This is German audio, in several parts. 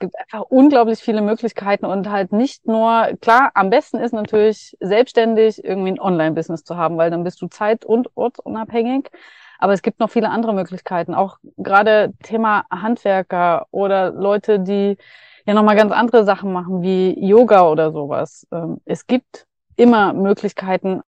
Es gibt einfach unglaublich viele Möglichkeiten und halt nicht nur, klar, am besten ist natürlich selbstständig irgendwie ein Online-Business zu haben, weil dann bist du zeit- und ortsunabhängig. Aber es gibt noch viele andere Möglichkeiten, auch gerade Thema Handwerker oder Leute, die ja nochmal ganz andere Sachen machen, wie Yoga oder sowas. Ähm, Es gibt immer Möglichkeiten.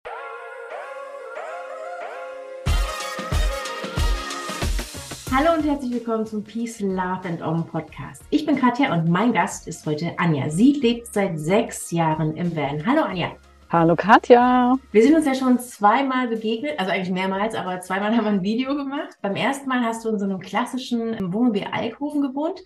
Hallo und herzlich willkommen zum Peace, Love and Om Podcast. Ich bin Katja und mein Gast ist heute Anja. Sie lebt seit sechs Jahren im Van. Hallo Anja. Hallo Katja. Wir sind uns ja schon zweimal begegnet, also eigentlich mehrmals, aber zweimal haben wir ein Video gemacht. Beim ersten Mal hast du in so einem klassischen Wohnmobil Alkoven gewohnt.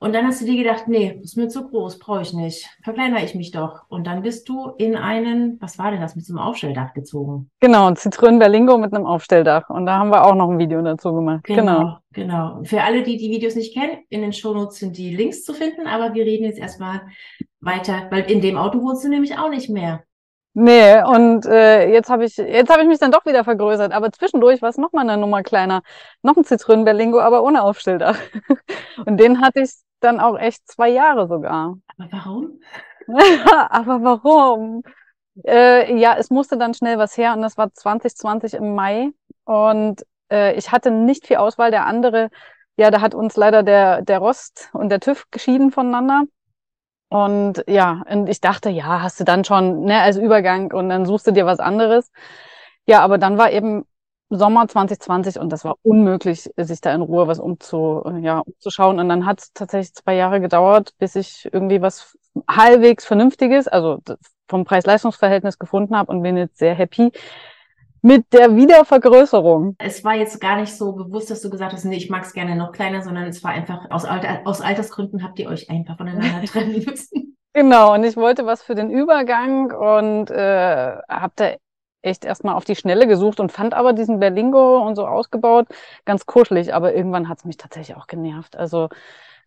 Und dann hast du dir gedacht, nee, ist mir zu groß, brauche ich nicht. Verkleinere ich mich doch. Und dann bist du in einen, was war denn das, mit so einem Aufstelldach gezogen. Genau, Zitronen Berlingo mit einem Aufstelldach. Und da haben wir auch noch ein Video dazu gemacht. Genau. Genau. Für alle, die die Videos nicht kennen, in den Shownotes sind die Links zu finden, aber wir reden jetzt erstmal weiter, weil in dem Auto wohnst du nämlich auch nicht mehr. Nee, und äh, jetzt habe ich, jetzt habe ich mich dann doch wieder vergrößert. Aber zwischendurch war es noch mal eine Nummer kleiner. Noch ein Zitronen Berlingo, aber ohne Aufstelldach. Und den hatte ich dann auch echt zwei Jahre sogar. Aber warum? Aber warum? Äh, ja, es musste dann schnell was her und das war 2020 im Mai. Und äh, ich hatte nicht viel Auswahl. Der andere, ja, da hat uns leider der, der Rost und der TÜV geschieden voneinander. Und ja, und ich dachte, ja, hast du dann schon, ne, als Übergang und dann suchst du dir was anderes. Ja, aber dann war eben Sommer 2020 und das war unmöglich, sich da in Ruhe was umzu, ja, umzuschauen. Und dann hat es tatsächlich zwei Jahre gedauert, bis ich irgendwie was halbwegs Vernünftiges, also vom Preis-Leistungs-Verhältnis gefunden habe und bin jetzt sehr happy mit der Wiedervergrößerung. Es war jetzt gar nicht so bewusst, dass du gesagt hast, nee, ich mag es gerne noch kleiner, sondern es war einfach aus, Alter, aus Altersgründen habt ihr euch einfach voneinander trennen müssen. Genau, und ich wollte was für den Übergang und äh, habe da echt erstmal auf die Schnelle gesucht und fand aber diesen Berlingo und so ausgebaut ganz kuschelig, aber irgendwann hat es mich tatsächlich auch genervt. Also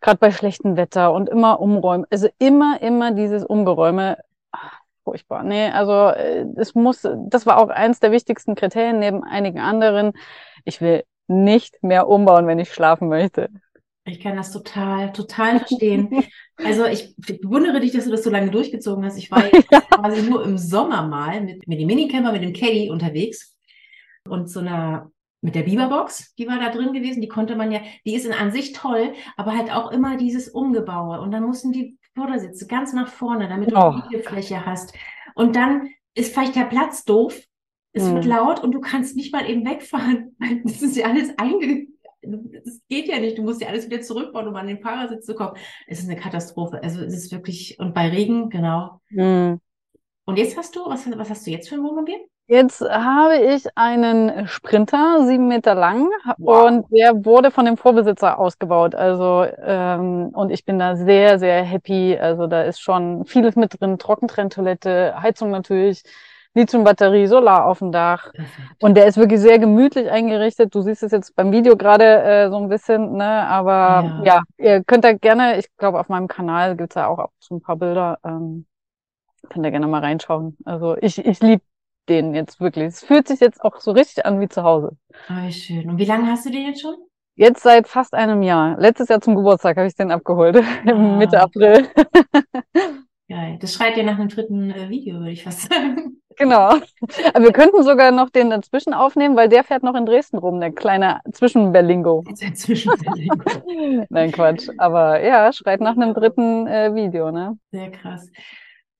gerade bei schlechtem Wetter und immer umräumen, also immer, immer dieses Umgeräume, ach, furchtbar. Nee, also äh, es muss, das war auch eins der wichtigsten Kriterien neben einigen anderen. Ich will nicht mehr umbauen, wenn ich schlafen möchte. Ich kann das total, total verstehen. Also ich bewundere dich, dass du das so lange durchgezogen hast. Ich war Ja. quasi nur im Sommer mal mit, mit dem Minicamper, mit dem Caddy unterwegs und so einer, mit der Biberbox, die war da drin gewesen, die konnte man ja, die ist in an sich toll, aber halt auch immer dieses Umgebaue. Und dann mussten die Vordersitze ganz nach vorne, damit du Oh. Liegefläche hast. Und dann ist vielleicht der Platz doof, es wird Hm. laut und du kannst nicht mal eben wegfahren. weil Das ist ja alles einge... Das geht ja nicht. Du musst ja alles wieder zurückbauen, um an den Fahrersitz zu kommen. Es ist eine Katastrophe. Also es ist wirklich, und bei Regen, genau. Hm. Und jetzt hast du, was, was hast du jetzt für ein Wohnmobil? Jetzt habe ich einen Sprinter, sieben Meter lang, Wow. und der wurde von dem Vorbesitzer ausgebaut. Also, ähm, und ich bin da sehr, sehr happy. Also, da ist schon vieles mit drin. Trockentrenntoilette, Heizung natürlich, Lithiumbatterie, Solar auf dem Dach. Und der ist wirklich sehr gemütlich eingerichtet. Du siehst es jetzt beim Video gerade äh, so ein bisschen, ne? Aber Ja. ja, ihr könnt da gerne, ich glaube, auf meinem Kanal gibt's ja auch zu ein paar Bilder. Ähm, könnt ihr gerne mal reinschauen. Also ich, ich liebe den jetzt wirklich. Es fühlt sich jetzt auch so richtig an wie zu Hause. Oh, schön. Und wie lange hast du den jetzt schon? Jetzt seit fast einem Jahr. Letztes Jahr zum Geburtstag habe ich den abgeholt. Ah. Mitte April. Geil. Das schreit ja nach einem dritten äh, Video, würde ich fast sagen. Genau. Aber wir könnten sogar noch den dazwischen aufnehmen, weil der fährt noch in Dresden rum, der kleine Zwischenberlingo. Inzwischen Nein, Quatsch. Aber ja, schreit nach einem dritten äh, Video, ne? Sehr krass.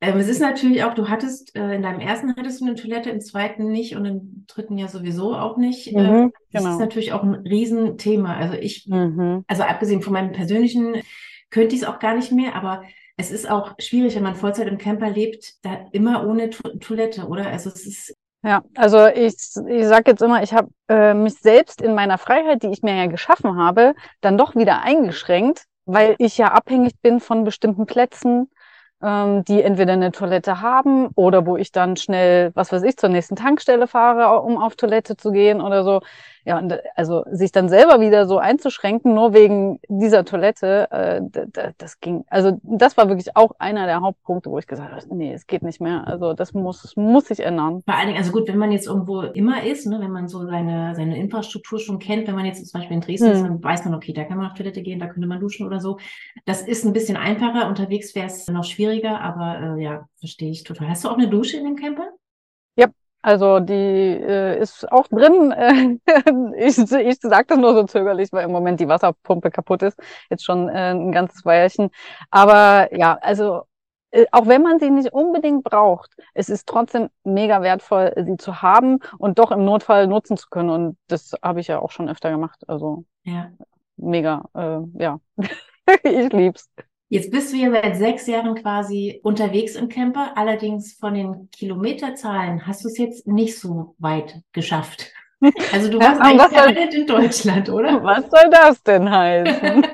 Ähm, es ist natürlich auch, du hattest, äh, in deinem ersten hattest du eine Toilette, im zweiten nicht und im dritten ja sowieso auch nicht. Mhm, Ähm, das genau. ist natürlich auch ein Riesenthema. Also ich, Mhm. also abgesehen von meinem persönlichen, könnte ich es auch gar nicht mehr, aber es ist auch schwierig, wenn man Vollzeit im Camper lebt, da immer ohne to Toilette, oder? Also es ist, Ja, also ich, ich sage jetzt immer, ich habe äh, mich selbst in meiner Freiheit, die ich mir ja geschaffen habe, dann doch wieder eingeschränkt, weil ich ja abhängig bin von bestimmten Plätzen, ähm, die entweder eine Toilette haben oder wo ich dann schnell, was weiß ich, zur nächsten Tankstelle fahre, um auf Toilette zu gehen oder so. Ja, und also sich dann selber wieder so einzuschränken, nur wegen dieser Toilette, äh, das ging, also das war wirklich auch einer der Hauptpunkte, wo ich gesagt habe, nee, es geht nicht mehr. Also das muss, muss sich ändern. Vor allen Dingen, also gut, wenn man jetzt irgendwo immer ist, ne, wenn man so seine, seine Infrastruktur schon kennt, wenn man jetzt zum Beispiel in Dresden hm. ist, dann weiß man, okay, da kann man auf Toilette gehen, da könnte man duschen oder so. Das ist ein bisschen einfacher. Unterwegs wäre es noch schwieriger, aber äh, ja, verstehe ich total. Hast du auch eine Dusche in dem Camper? Also die äh, ist auch drin. ich ich sage das nur so zögerlich, weil im Moment die Wasserpumpe kaputt ist. Jetzt schon äh, ein ganzes Weilchen. Aber ja, also äh, auch wenn man sie nicht unbedingt braucht, es ist trotzdem mega wertvoll, sie zu haben und doch im Notfall nutzen zu können. Und das habe ich ja auch schon öfter gemacht. Also ja. mega, äh, ja. ich lieb's. Jetzt bist du ja seit sechs Jahren quasi unterwegs im Camper. Allerdings von den Kilometerzahlen hast du es jetzt nicht so weit geschafft. Also du warst ja, eigentlich permanent in Deutschland, oder? Was soll das denn heißen?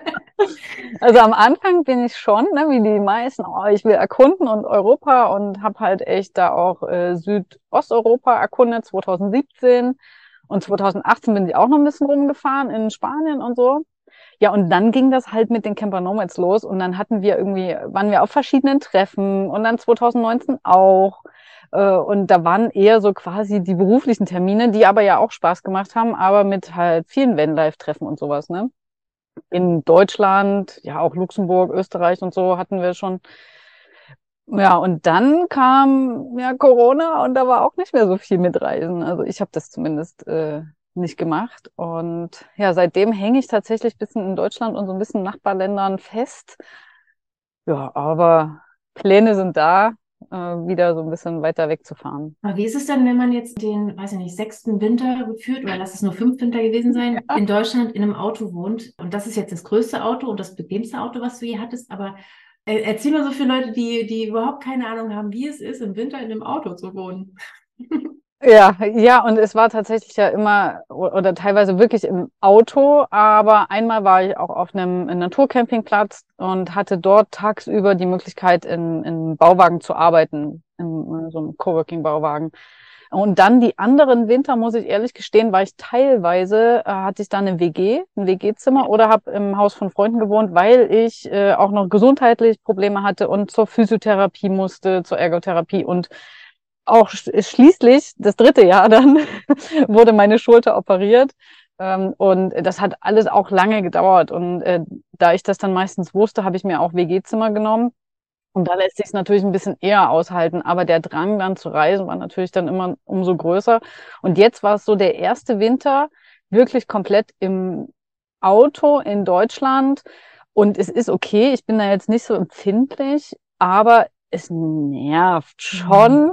also am Anfang bin ich schon, ne, wie die meisten, oh, ich will erkunden und Europa und habe halt echt da auch äh, Südosteuropa erkundet, 2017. Und 2018 bin ich auch noch ein bisschen rumgefahren in Spanien und so. Ja, und dann ging das halt mit den Camper Nomads los und dann hatten wir irgendwie, waren wir auf verschiedenen Treffen und dann 2019 auch. Äh, und da waren eher so quasi die beruflichen Termine, die aber ja auch Spaß gemacht haben, aber mit halt vielen Vanlife-Treffen und sowas, ne? In Deutschland, ja auch Luxemburg, Österreich und so hatten wir schon. Ja, und dann kam ja Corona und da war auch nicht mehr so viel mit Reisen. Also ich habe das zumindest äh, nicht gemacht. Und ja, seitdem hänge ich tatsächlich ein bisschen in Deutschland und so ein bisschen Nachbarländern fest. Ja, aber Pläne sind da, äh, wieder so ein bisschen weiter wegzufahren. Aber wie ist es denn, wenn man jetzt den, weiß ich nicht, sechsten Winter geführt, oder lass es nur fünf Winter gewesen sein, ja. in Deutschland in einem Auto wohnt? Und das ist jetzt das größte Auto und das bequemste Auto, was du je hattest, aber äh, erzähl mal so für Leute, die, die überhaupt keine Ahnung haben, wie es ist, im Winter in einem Auto zu wohnen. Ja, ja, und es war tatsächlich ja immer oder teilweise wirklich im Auto, aber einmal war ich auch auf einem Naturcampingplatz und hatte dort tagsüber die Möglichkeit, in, in Bauwagen zu arbeiten, in so einem Coworking-Bauwagen. Und dann die anderen Winter, muss ich ehrlich gestehen, war ich teilweise, äh, hatte ich da eine WG, ein WG-Zimmer oder habe im Haus von Freunden gewohnt, weil ich äh, auch noch gesundheitlich Probleme hatte und zur Physiotherapie musste, zur Ergotherapie und auch schließlich, das dritte Jahr dann, wurde meine Schulter operiert. Ähm, und das hat alles auch lange gedauert. Und äh, da ich das dann meistens wusste, habe ich mir auch WG-Zimmer genommen. Und da lässt sich es natürlich ein bisschen eher aushalten. Aber der Drang dann zu reisen war natürlich dann immer umso größer. Und jetzt war es so der erste Winter wirklich komplett im Auto in Deutschland. Und es ist okay, ich bin da jetzt nicht so empfindlich, aber es nervt schon.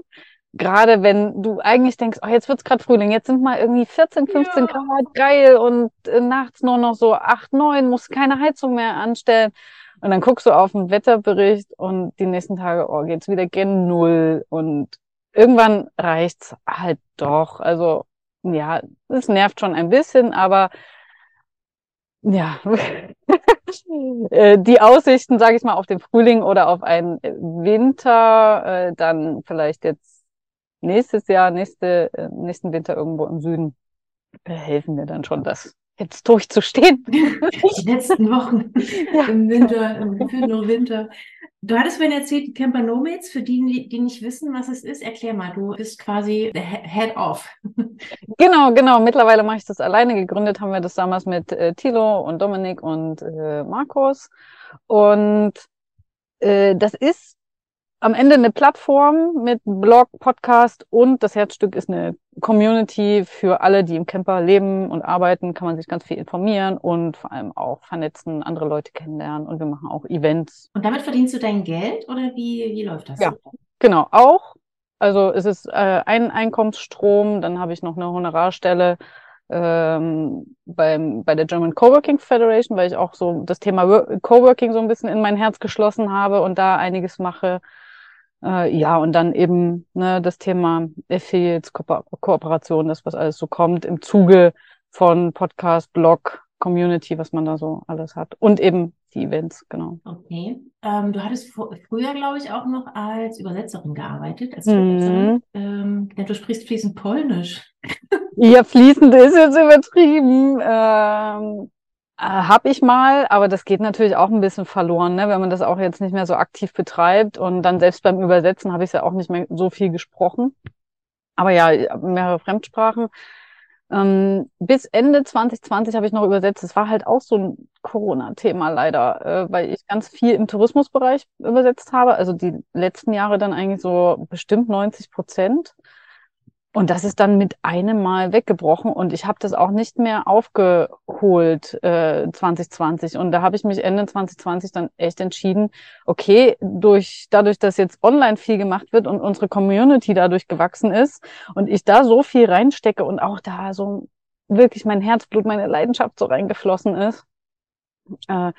Gerade wenn du eigentlich denkst, oh, jetzt wird's gerade Frühling, jetzt sind mal irgendwie 14, 15 ja. Grad, geil und äh, nachts nur noch so 8, 9, musst keine Heizung mehr anstellen. Und dann guckst du auf den Wetterbericht und die nächsten Tage, oh, geht's wieder gen Null und irgendwann reicht's halt doch. Also, ja, es nervt schon ein bisschen, aber ja, äh, die Aussichten, sage ich mal, auf den Frühling oder auf einen Winter, äh, dann vielleicht jetzt nächstes Jahr, nächste, äh, nächsten Winter irgendwo im Süden helfen mir dann schon, das jetzt durchzustehen. Die letzten Wochen ja. im Winter, im nur Winter. Du hattest mir erzählt, Camper Nomads, für die, die nicht wissen, was es ist, erklär mal, du bist quasi the head off. Genau, genau. Mittlerweile mache ich das alleine. Gegründet haben wir das damals mit äh, Thilo und Dominik und äh, Markus. Und äh, das ist am Ende eine Plattform mit Blog, Podcast und das Herzstück ist eine Community für alle, die im Camper leben und arbeiten, kann man sich ganz viel informieren und vor allem auch vernetzen, andere Leute kennenlernen und wir machen auch Events. Und damit verdienst du dein Geld oder wie, wie läuft das? Ja, genau, auch. Also es ist äh, ein Einkommensstrom, dann habe ich noch eine Honorarstelle ähm, beim, bei der German Coworking Federation, weil ich auch so das Thema Coworking so ein bisschen in mein Herz geschlossen habe und da einiges mache. Äh, ja, und dann eben ne, das Thema Affiliates, Ko Kooperation, das, was alles so kommt im Zuge von Podcast, Blog, Community, was man da so alles hat. Und eben die Events, genau. Okay. Ähm, du hattest früher, glaube ich, auch noch als Übersetzerin gearbeitet. Als mhm. ähm, du sprichst fließend Polnisch. ja, fließend ist jetzt übertrieben. Ähm, äh, habe ich mal, aber das geht natürlich auch ein bisschen verloren, ne? wenn man das auch jetzt nicht mehr so aktiv betreibt. Und dann selbst beim Übersetzen habe ich ja auch nicht mehr so viel gesprochen. Aber ja, mehrere Fremdsprachen. Ähm, bis Ende 2020 habe ich noch übersetzt. Es war halt auch so ein Corona-Thema leider, äh, weil ich ganz viel im Tourismusbereich übersetzt habe. Also die letzten Jahre dann eigentlich so bestimmt 90 Prozent. Und das ist dann mit einem Mal weggebrochen und ich habe das auch nicht mehr aufgeholt äh, 2020. Und da habe ich mich Ende 2020 dann echt entschieden, okay, durch dadurch, dass jetzt online viel gemacht wird und unsere Community dadurch gewachsen ist und ich da so viel reinstecke und auch da so wirklich mein Herzblut, meine Leidenschaft so reingeflossen ist, äh,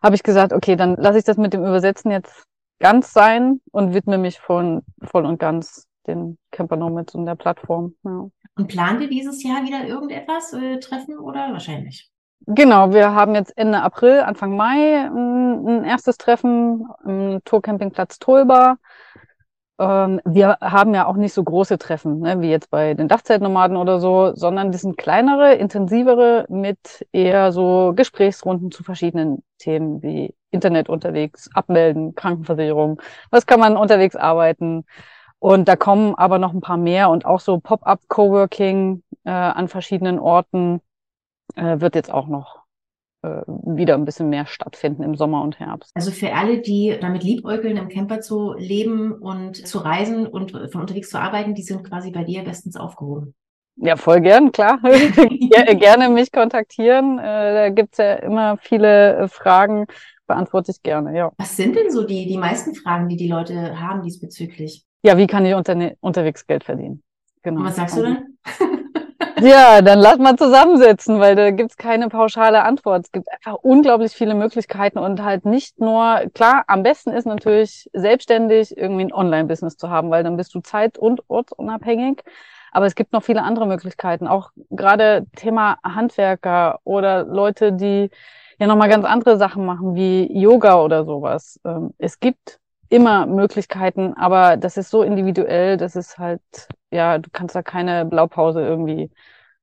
habe ich gesagt, okay, dann lasse ich das mit dem Übersetzen jetzt ganz sein und widme mich voll, voll und ganz den Camper Nomads und der Plattform. Ja. Und plant ihr dieses Jahr wieder irgendetwas äh, treffen oder wahrscheinlich? Genau, wir haben jetzt Ende April, Anfang Mai ein, ein erstes Treffen im Tourcampingplatz Tolba. Ähm, wir haben ja auch nicht so große Treffen, ne, wie jetzt bei den Dachzeitnomaden oder so, sondern die sind kleinere, intensivere mit eher so Gesprächsrunden zu verschiedenen Themen wie Internet unterwegs, Abmelden, Krankenversicherung, was kann man unterwegs arbeiten, und da kommen aber noch ein paar mehr und auch so Pop-up-Coworking äh, an verschiedenen Orten äh, wird jetzt auch noch äh, wieder ein bisschen mehr stattfinden im Sommer und Herbst. Also für alle, die damit liebäugeln, im Camper zu leben und zu reisen und von unterwegs zu arbeiten, die sind quasi bei dir bestens aufgehoben. Ja, voll gern, klar. gerne mich kontaktieren. Äh, da gibt's ja immer viele äh, Fragen, beantworte ich gerne, ja. Was sind denn so die, die meisten Fragen, die die Leute haben diesbezüglich? Ja, wie kann ich unter, unterwegs Geld verdienen? Genau. Und was sagst du dann? ja, dann lass mal zusammensetzen, weil da gibt's keine pauschale Antwort. Es gibt einfach unglaublich viele Möglichkeiten und halt nicht nur, klar, am besten ist natürlich selbstständig irgendwie ein Online-Business zu haben, weil dann bist du zeit- und ortsunabhängig. Aber es gibt noch viele andere Möglichkeiten, auch gerade Thema Handwerker oder Leute, die ja nochmal ganz andere Sachen machen, wie Yoga oder sowas. Ähm, es gibt immer Möglichkeiten, aber das ist so individuell, das ist halt, ja, du kannst da keine Blaupause irgendwie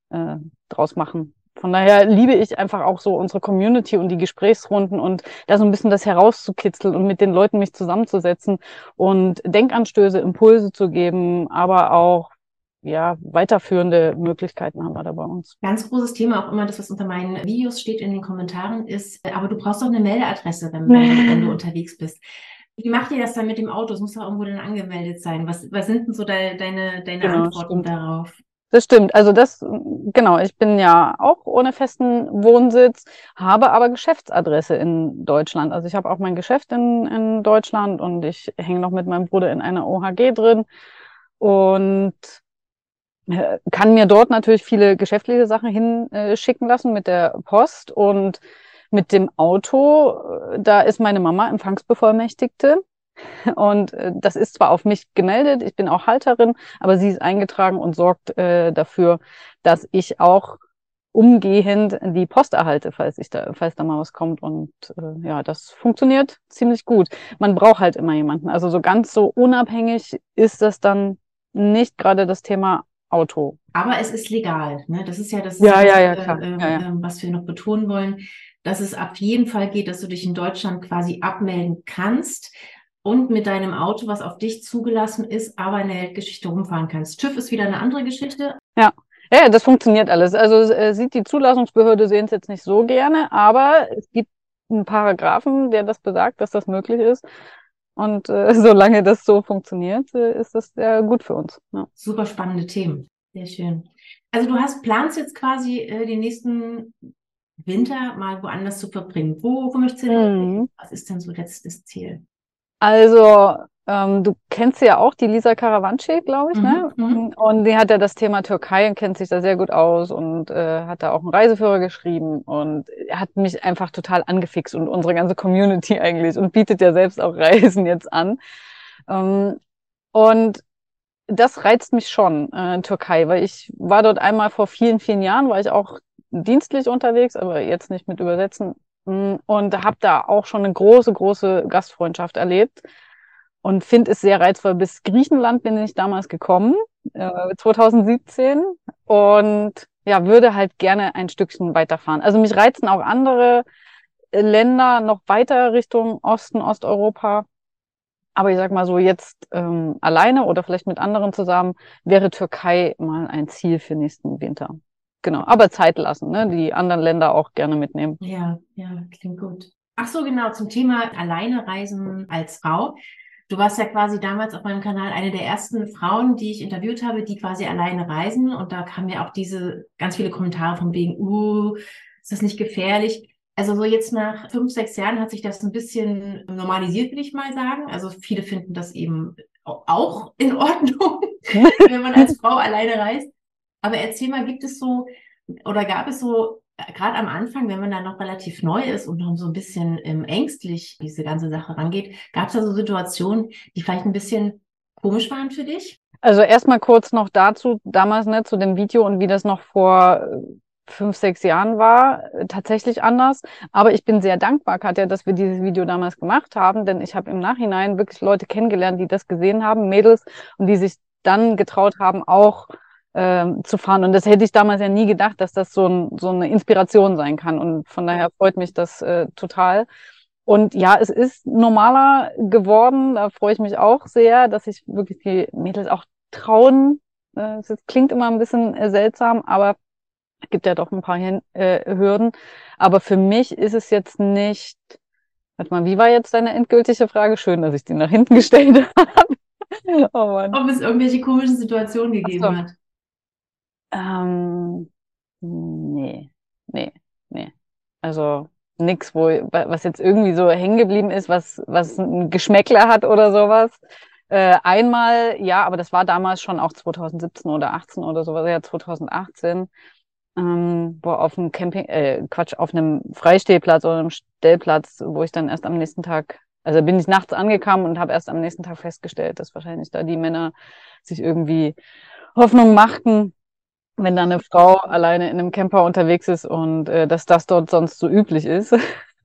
äh, draus machen. Von daher liebe ich einfach auch so unsere Community und die Gesprächsrunden und da so ein bisschen das herauszukitzeln und mit den Leuten mich zusammenzusetzen und Denkanstöße, Impulse zu geben, aber auch ja, weiterführende Möglichkeiten haben wir da bei uns. Ganz großes Thema, auch immer das, was unter meinen Videos steht in den Kommentaren, ist, aber du brauchst doch eine Meldeadresse, wenn, wenn du unterwegs bist. Wie macht ihr das dann mit dem Auto? Es muss doch irgendwo dann angemeldet sein. Was, was sind denn so de, deine, deine genau, Antworten stimmt. darauf? Das stimmt. Also das, genau, ich bin ja auch ohne festen Wohnsitz, habe aber Geschäftsadresse in Deutschland. Also ich habe auch mein Geschäft in, in Deutschland und ich hänge noch mit meinem Bruder in einer OHG drin und äh, kann mir dort natürlich viele geschäftliche Sachen hinschicken lassen mit der Post und mit dem Auto, äh, da ist meine Mama Empfangsbevollmächtigte. Und äh, das ist zwar auf mich gemeldet, ich bin auch Halterin, aber sie ist eingetragen und sorgt äh, dafür, dass ich auch umgehend die Post erhalte, falls ich da, falls da mal was kommt. Und äh, ja, das funktioniert ziemlich gut. Man braucht halt immer jemanden. Also so ganz so unabhängig ist das dann nicht gerade das Thema Auto. Aber es ist legal. Ne? Das ist ja das, ja, ja, ja, klar. Äh, ja, ja. was wir noch betonen wollen dass es auf jeden Fall geht, dass du dich in Deutschland quasi abmelden kannst und mit deinem Auto, was auf dich zugelassen ist, aber in der Weltgeschichte rumfahren kannst. TÜV ist wieder eine andere Geschichte. Ja. Ja, das funktioniert alles. Also äh, sieht die Zulassungsbehörde sehen es jetzt nicht so gerne, aber es gibt einen Paragraphen, der das besagt, dass das möglich ist. Und äh, solange das so funktioniert, äh, ist das sehr gut für uns. Ja. Super spannende Themen. Sehr schön. Also du hast planst jetzt quasi äh, die nächsten Winter mal woanders zu verbringen. Wo, wo möchtest du denn? Mhm. Was ist denn so letztes Ziel? Also, ähm, du kennst ja auch die Lisa Karawanci, glaube ich, ne? mhm, ne? Und die hat ja das Thema Türkei und kennt sich da sehr gut aus und äh, hat da auch einen Reiseführer geschrieben und hat mich einfach total angefixt und unsere ganze Community eigentlich und bietet ja selbst auch Reisen jetzt an. Ähm, und das reizt mich schon, äh, Türkei, weil ich war dort einmal vor vielen, vielen Jahren, war ich auch dienstlich unterwegs, aber jetzt nicht mit Übersetzen mm, und habe da auch schon eine große, große Gastfreundschaft erlebt und finde es sehr reizvoll. Bis Griechenland bin ich damals gekommen, äh, 2017 und ja, würde halt gerne ein Stückchen weiterfahren. Also mich reizen auch andere Länder noch weiter Richtung Osten, Osteuropa. Aber ich sag mal so, jetzt ähm, alleine oder vielleicht mit anderen zusammen wäre Türkei mal ein Ziel für nächsten Winter. Genau, aber Zeit lassen, ne? die anderen Länder auch gerne mitnehmen. Ja, ja, klingt gut. Ach so, genau, zum Thema alleine reisen als Frau. Du warst ja quasi damals auf meinem Kanal eine der ersten Frauen, die ich interviewt habe, die quasi alleine reisen. Und da kamen ja auch diese ganz viele Kommentare von wegen, uh, ist das nicht gefährlich? Also so jetzt nach fünf, sechs Jahren hat sich das ein bisschen normalisiert, würde ich mal sagen. Also viele finden das eben auch in Ordnung, wenn man als Frau alleine reist. Aber erzähl mal, gibt es so oder gab es so, gerade am Anfang, wenn man da noch relativ neu ist und noch so ein bisschen ähm, ängstlich diese ganze Sache rangeht, gab es da so Situationen, die vielleicht ein bisschen komisch waren für dich? Also erstmal kurz noch dazu, damals ne, zu dem Video und wie das noch vor äh, fünf, sechs Jahren war, tatsächlich anders. Aber ich bin sehr dankbar, Katja, dass wir dieses Video damals gemacht haben, denn ich habe im Nachhinein wirklich Leute kennengelernt, die das gesehen haben, Mädels, und die sich dann getraut haben, auch ähm, zu fahren. Und das hätte ich damals ja nie gedacht, dass das so, ein, so eine Inspiration sein kann. Und von daher freut mich das äh, total. Und ja, es ist normaler geworden. Da freue ich mich auch sehr, dass sich wirklich die Mädels auch trauen. Äh, es klingt immer ein bisschen äh, seltsam, aber gibt ja doch ein paar äh, Hürden. Aber für mich ist es jetzt nicht. Warte mal, wie war jetzt deine endgültige Frage? Schön, dass ich die nach hinten gestellt habe. oh Mann. Ob es irgendwelche komischen Situationen gegeben so. hat. Ähm, nee, nee, nee. Also nix, wo, was jetzt irgendwie so hängen geblieben ist, was, was ein Geschmäckler hat oder sowas. Äh, einmal, ja, aber das war damals schon auch 2017 oder 18 oder sowas, ja, 2018 ähm, wo auf einem Camping, äh, Quatsch, auf einem Freistehplatz oder einem Stellplatz, wo ich dann erst am nächsten Tag, also bin ich nachts angekommen und habe erst am nächsten Tag festgestellt, dass wahrscheinlich da die Männer sich irgendwie Hoffnung machten, wenn da eine Frau alleine in einem Camper unterwegs ist und äh, dass das dort sonst so üblich ist.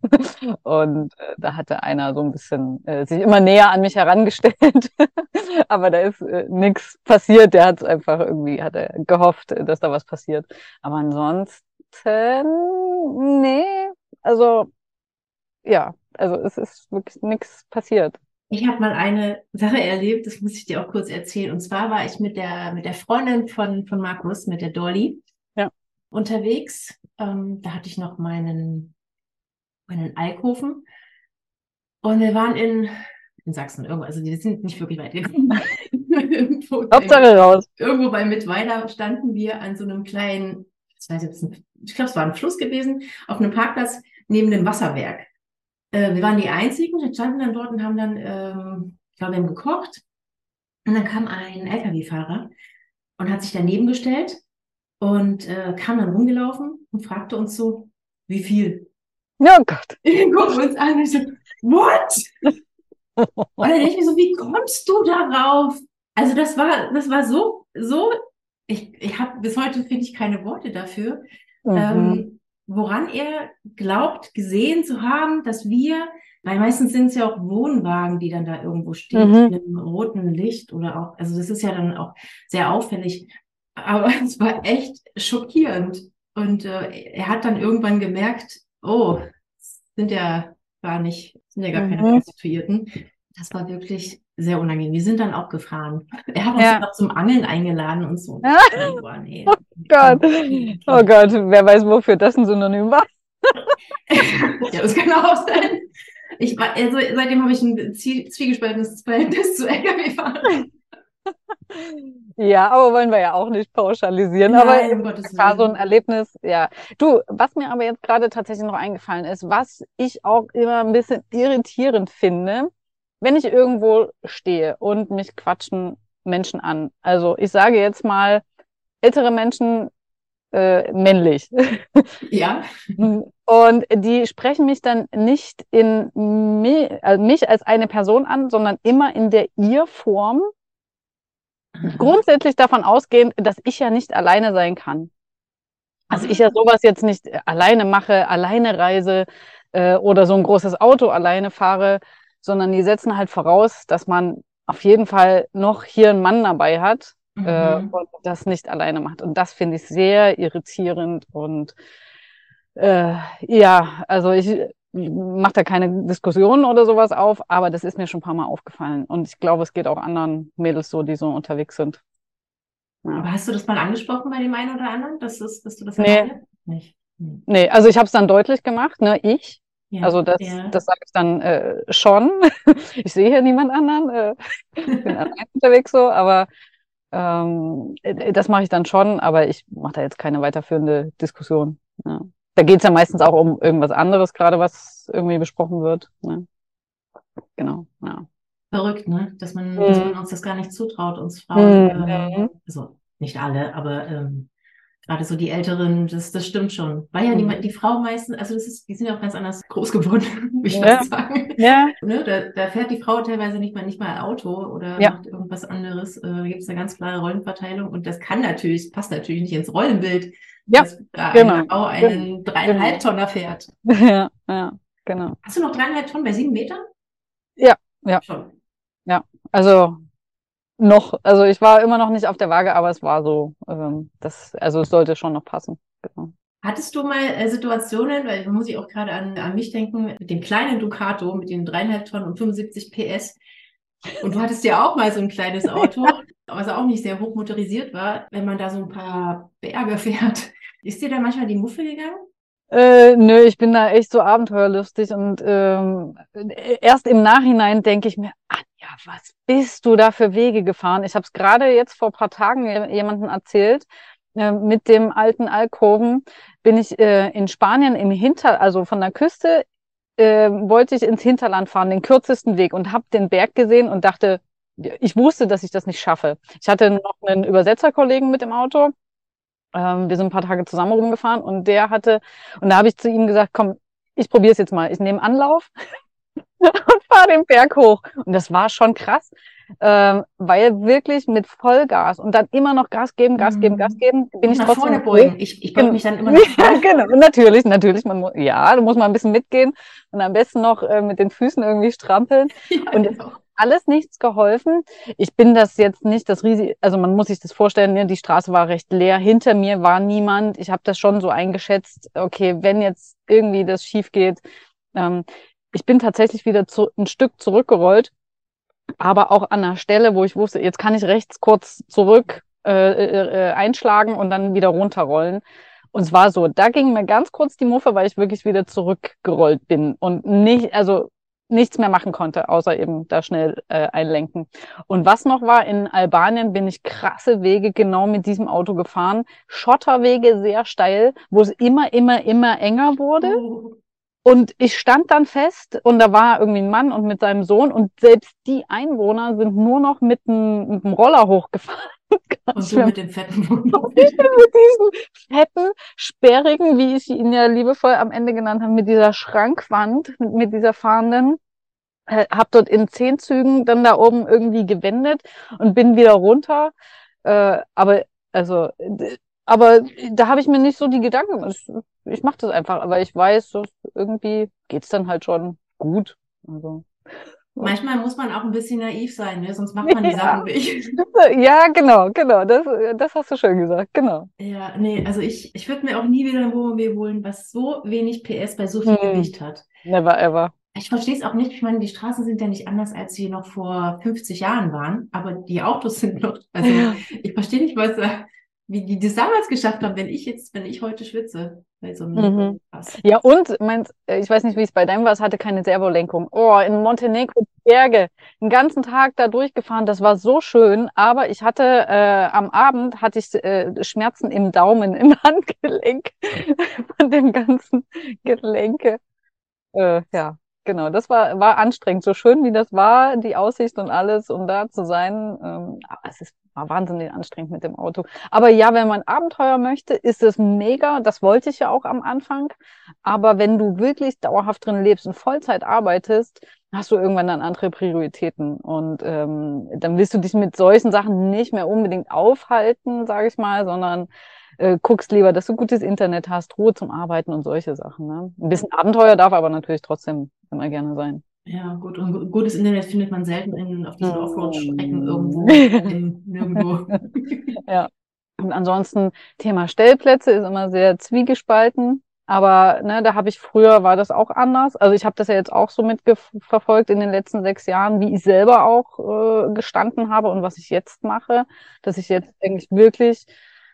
und äh, da hatte einer so ein bisschen äh, sich immer näher an mich herangestellt, aber da ist äh, nichts passiert. Der hat einfach irgendwie, hat er gehofft, dass da was passiert. Aber ansonsten, nee, also ja, also es ist wirklich nichts passiert. Ich habe mal eine Sache erlebt, das muss ich dir auch kurz erzählen. Und zwar war ich mit der, mit der Freundin von, von Markus, mit der Dolly, ja. unterwegs. Ähm, da hatte ich noch meinen, meinen Alkoven. Und wir waren in, in Sachsen irgendwo, also die sind nicht wirklich weit gekommen. Hauptsache raus. Irgendwo bei Mittweida standen wir an so einem kleinen, ich weiß jetzt ich glaube, es war ein Fluss gewesen, auf einem Parkplatz neben dem Wasserwerk. Äh, wir waren die Einzigen, wir standen dann dort und haben dann, ähm, ich glaube, wir haben gekocht. Und dann kam ein LKW-Fahrer und hat sich daneben gestellt und äh, kam dann rumgelaufen und fragte uns so, wie viel? Oh Gott. Wir gucken uns an und ich so, what? und dann denke ich mir so, wie kommst du darauf? Also das war, das war so, so, ich, ich habe bis heute finde ich keine Worte dafür. Mhm. Ähm, woran er glaubt, gesehen zu haben, dass wir, weil meistens sind es ja auch Wohnwagen, die dann da irgendwo stehen, mhm. mit einem roten Licht oder auch, also das ist ja dann auch sehr auffällig. Aber es war echt schockierend. Und äh, er hat dann irgendwann gemerkt, oh, sind ja gar nicht, sind ja gar mhm. keine Prostituierten. Das war wirklich sehr unangenehm. Wir sind dann auch gefahren. Er hat uns ja. zum Angeln eingeladen und so. Ja. Oh, nee. oh Gott. Oh Gott, wer weiß, wofür das ein Synonym war. ja, das kann auch sein. Ich, also, seitdem habe ich ein zwiegespaltenes Verhältnis zu LKW-Fahren. Ja, aber wollen wir ja auch nicht pauschalisieren. Nein, aber es war so ein Erlebnis, ja. Du, was mir aber jetzt gerade tatsächlich noch eingefallen ist, was ich auch immer ein bisschen irritierend finde, wenn ich irgendwo stehe und mich quatschen Menschen an. Also ich sage jetzt mal, ältere Menschen äh, männlich. Ja. Und die sprechen mich dann nicht in mich, also mich als eine Person an, sondern immer in der Ihr-Form. Grundsätzlich davon ausgehend, dass ich ja nicht alleine sein kann. Also ich ja sowas jetzt nicht alleine mache, alleine reise äh, oder so ein großes Auto alleine fahre, sondern die setzen halt voraus, dass man auf jeden Fall noch hier einen Mann dabei hat äh, Mhm. und das nicht alleine macht. Und das finde ich sehr irritierend und äh, ja, also ich mache da keine Diskussionen oder sowas auf, aber das ist mir schon ein paar Mal aufgefallen. Und ich glaube, es geht auch anderen Mädels so, die so unterwegs sind. Ja. Aber hast du das mal angesprochen bei dem einen oder anderen, dass, das, dass du das Nee. Nicht. Hm. Nee, also ich habe es dann deutlich gemacht, ne, ich. Ja. Also das, ja. das sage ich dann äh, schon. Ich sehe hier niemand anderen. Äh, ich bin allein unterwegs so, aber ähm, äh, das mache ich dann schon, aber ich mache da jetzt keine weiterführende Diskussion. Ja. Da geht's ja meistens auch um irgendwas anderes, gerade was irgendwie besprochen wird. Ne? Genau, ja. Verrückt, ne? Dass man, Mhm. dass man uns das gar nicht zutraut, uns Frauen. Mhm. Ähm, also nicht alle, aber ähm, gerade so die Älteren, das, das stimmt schon. Weil ja die, Mhm. die Frau meistens, also das ist, die sind ja auch ganz anders groß geworden, würde ich Ja. sagen. Ja, Ne, da, da fährt die Frau teilweise nicht mal, nicht mal Auto oder Ja. macht irgendwas anderes. Äh, da gibt es eine ganz klare Rollenverteilung und das kann natürlich, passt natürlich nicht ins Rollenbild, Ja, dass da genau. eine Frau einen dreieinhalb Tonner fährt. ja, ja, genau. Hast du noch dreieinhalb Tonnen bei sieben Metern? Ja, ja. Schon. Also noch, also ich war immer noch nicht auf der Waage, aber es war so. Ähm, das, also es sollte schon noch passen. Genau. Hattest du mal äh, Situationen, weil da muss ich auch gerade an, an mich denken, mit dem kleinen Ducato, mit den dreieinhalb Tonnen und 75 PS. Und du hattest ja auch mal so ein kleines Auto, was auch nicht sehr hoch motorisiert war, wenn man da so ein paar Berge fährt. Ist dir da manchmal die Muffe gegangen? Äh, nö, ich bin da echt so abenteuerlustig und ähm, erst im Nachhinein denke ich mir, Anja, was bist du da für Wege gefahren? Ich habe es gerade jetzt vor ein paar Tagen je- jemandem erzählt. Äh, mit dem alten Alkoven bin ich äh, in Spanien im Hinter, also von der Küste, äh, wollte ich ins Hinterland fahren, den kürzesten Weg und habe den Berg gesehen und dachte, ich wusste, dass ich das nicht schaffe. Ich hatte noch einen Übersetzerkollegen mit im Auto. Ähm, wir sind ein paar Tage zusammen rumgefahren und der hatte, und da habe ich zu ihm gesagt, komm, ich probiere es jetzt mal. Ich nehme Anlauf und fahre den Berg hoch. Und das war schon krass, ähm, weil wirklich mit Vollgas und dann immer noch Gas geben, Gas geben, Mhm. Gas geben, bin ich nach trotzdem vorne beugen. Ich, ich beug mich dann immer nach Ja, vorne. genau, natürlich, natürlich. Man muss, ja, da muss man ein bisschen mitgehen und am besten noch äh, mit den Füßen irgendwie strampeln. Ja, Und- genau. Alles nichts geholfen. Ich bin das jetzt nicht das riesige, also man muss sich das vorstellen, ne, die Straße war recht leer, hinter mir war niemand. Ich habe das schon so eingeschätzt, okay, wenn jetzt irgendwie das schief geht. Ähm, ich bin tatsächlich wieder zu, ein Stück zurückgerollt, aber auch an einer Stelle, wo ich wusste, jetzt kann ich rechts kurz zurück äh, äh, äh, einschlagen und dann wieder runterrollen. Und es war so, da ging mir ganz kurz die Muffe, weil ich wirklich wieder zurückgerollt bin und nicht, also nichts mehr machen konnte, außer eben da schnell äh, einlenken. Und was noch war, in Albanien bin ich krasse Wege genau mit diesem Auto gefahren. Schotterwege sehr steil, wo es immer, immer, immer enger wurde. Und ich stand dann fest und da war irgendwie ein Mann und mit seinem Sohn und selbst die Einwohner sind nur noch mit dem Roller hochgefahren. Und schlimm. mit dem fetten Wohnmobil. Und ich bin mit diesen fetten, sperrigen, wie ich ihn ja liebevoll am Ende genannt habe, mit dieser Schrankwand, mit, mit dieser fahrenden, äh, habe dort in zehn Zügen dann da oben irgendwie gewendet und bin wieder runter. Äh, aber also, aber da habe ich mir nicht so die Gedanken. Ich, ich mache das einfach, aber ich weiß, irgendwie geht's dann halt schon gut. Also. Manchmal muss man auch ein bisschen naiv sein, ne? sonst macht man die Ja. Sachen nicht. Ja, genau, genau. Das, das hast du schön gesagt, genau. Ja, nee, also ich, ich würde mir auch nie wieder ein Wohnmobil holen, was so wenig PS bei so viel Hm. Gewicht hat. Never ever. Ich verstehe es auch nicht. Ich meine, die Straßen sind ja nicht anders, als sie noch vor 50 Jahren waren, aber die Autos sind noch, also Ja. ich verstehe nicht, was, äh, wie die das damals geschafft haben, wenn ich jetzt, wenn ich heute schwitze bei so einem Mhm. Pass. Ja, und meins, äh, ich weiß nicht, wie es bei deinem war, es hatte keine Servolenkung. Oh, in Montenegro die Berge, den ganzen Tag da durchgefahren, das war so schön, aber ich hatte äh, am Abend hatte ich äh, Schmerzen im Daumen, im Handgelenk von dem ganzen Gelenke. Äh, ja, genau, das war, war anstrengend. So schön wie das war, die Aussicht und alles, um da zu sein. Ähm, es ist, war wahnsinnig anstrengend mit dem Auto. Aber ja, wenn man Abenteuer möchte, ist es mega. Das wollte ich ja auch am Anfang. Aber wenn du wirklich dauerhaft drin lebst und Vollzeit arbeitest, hast du irgendwann dann andere Prioritäten. Und ähm, dann willst du dich mit solchen Sachen nicht mehr unbedingt aufhalten, sage ich mal, sondern äh, guckst lieber, dass du gutes Internet hast, Ruhe zum Arbeiten und solche Sachen. Ne? Ein bisschen Abenteuer darf aber natürlich trotzdem immer gerne sein. Ja, gut. Und gutes Internet findet man selten in, auf diesen Offroad-Strecken irgendwo, in, nirgendwo. ja. Und ansonsten Thema Stellplätze ist immer sehr zwiegespalten. Aber ne, da habe ich früher war das auch anders. Also ich habe das ja jetzt auch so mitverfolgt in den letzten sechs Jahren, wie ich selber auch äh, gestanden habe und was ich jetzt mache, dass ich jetzt eigentlich wirklich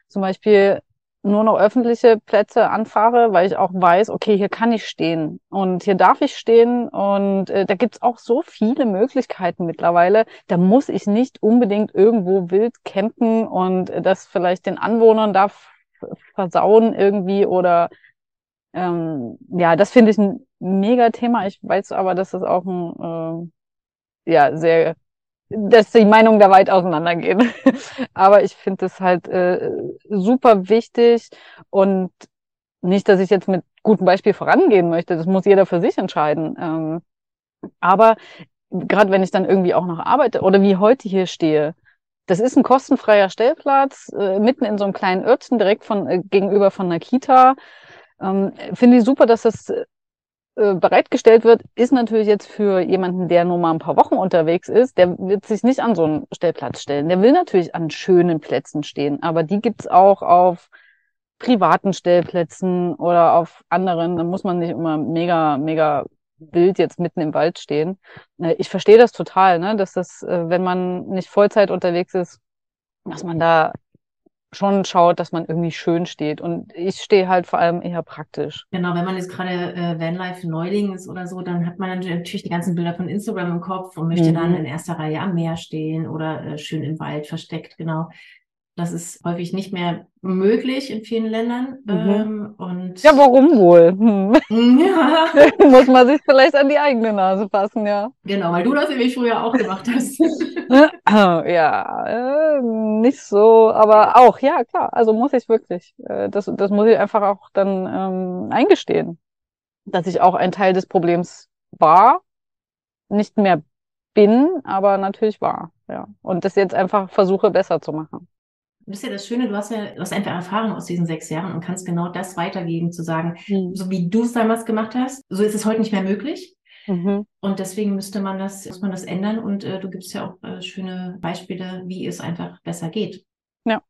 zum Beispiel nur noch öffentliche Plätze anfahre, weil ich auch weiß, okay, hier kann ich stehen und hier darf ich stehen und äh, da gibt's auch so viele Möglichkeiten mittlerweile. Da muss ich nicht unbedingt irgendwo wild campen und das vielleicht den Anwohnern da versauen irgendwie oder ähm, ja, das finde ich ein mega Thema. Ich weiß aber, dass das auch ein, äh, ja, sehr, dass die Meinungen da weit auseinandergehen. aber ich finde es halt äh, super wichtig und nicht, dass ich jetzt mit gutem Beispiel vorangehen möchte. Das muss jeder für sich entscheiden. Ähm, aber gerade wenn ich dann irgendwie auch noch arbeite oder wie heute hier stehe, das ist ein kostenfreier Stellplatz, äh, mitten in so einem kleinen Örtchen, direkt von äh, gegenüber von einer Kita. Ähm, Finde ich super, dass das äh, bereitgestellt wird, ist natürlich jetzt für jemanden, der nur mal ein paar Wochen unterwegs ist, der wird sich nicht an so einen Stellplatz stellen. Der will natürlich an schönen Plätzen stehen, aber die gibt's auch auf privaten Stellplätzen oder auf anderen. Da muss man nicht immer mega, mega wild jetzt mitten im Wald stehen. Äh, ich verstehe das total, ne? dass das, äh, wenn man nicht Vollzeit unterwegs ist, dass man da schon schaut, dass man irgendwie schön steht. Und ich stehe halt vor allem eher praktisch. Genau, wenn man jetzt gerade äh, Vanlife-Neuling ist oder so, dann hat man natürlich die ganzen Bilder von Instagram im Kopf und möchte mhm. dann in erster Reihe am Meer stehen oder äh, schön im Wald versteckt, genau. Das ist häufig nicht mehr möglich in vielen Ländern. Mhm. Ähm, und ja, warum wohl? Hm. Ja. Muss man sich vielleicht an die eigene Nase fassen, ja. Genau, weil du das nämlich früher auch gemacht hast. ja, äh, nicht so, aber auch, ja, klar. Also muss ich wirklich. Äh, das, das muss ich einfach auch dann ähm, eingestehen, dass ich auch ein Teil des Problems war, nicht mehr bin, aber natürlich war. Ja. Und das jetzt einfach versuche besser zu machen. Das ist ja das Schöne, du hast ja du hast einfach Erfahrung aus diesen sechs Jahren und kannst genau das weitergeben, zu sagen, mhm. so wie du es damals gemacht hast, so ist es heute nicht mehr möglich. Mhm. Und deswegen müsste man das, muss man das ändern. Und äh, du gibst ja auch äh, schöne Beispiele, wie es einfach besser geht. Ja,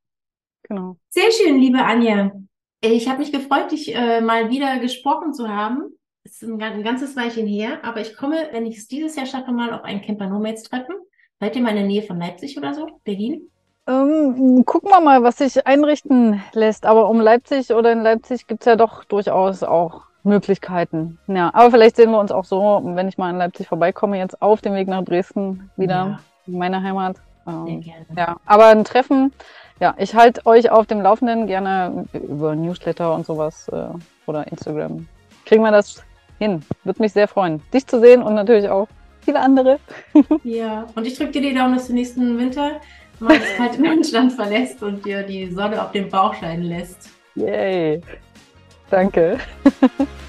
genau. Sehr schön, liebe Anja. Ich habe mich gefreut, dich äh, mal wieder gesprochen zu haben. Es ist ein, ein, ganzes Weilchen her, aber ich komme, wenn ich es dieses Jahr schaffe, mal auf ein Camper Nomads treffen. Seid ihr mal in der Nähe von Leipzig oder so? Berlin? Ähm, gucken wir mal, was sich einrichten lässt. Aber um Leipzig oder in Leipzig gibt's ja doch durchaus auch Möglichkeiten. Ja, aber vielleicht sehen wir uns auch so, wenn ich mal in Leipzig vorbeikomme, jetzt auf dem Weg nach Dresden wieder, ja. in meine Heimat. Ähm, ja, aber ein Treffen, ja, ich halte euch auf dem Laufenden, gerne über Newsletter und sowas äh, oder Instagram. Kriegen wir das hin. Würde mich sehr freuen, dich zu sehen und natürlich auch viele andere. ja, und ich drücke dir die Daumen, dass du nächsten Winter mal das kalte Deutschland verlässt und dir die Sonne auf den Bauch scheinen lässt. Yay. Danke.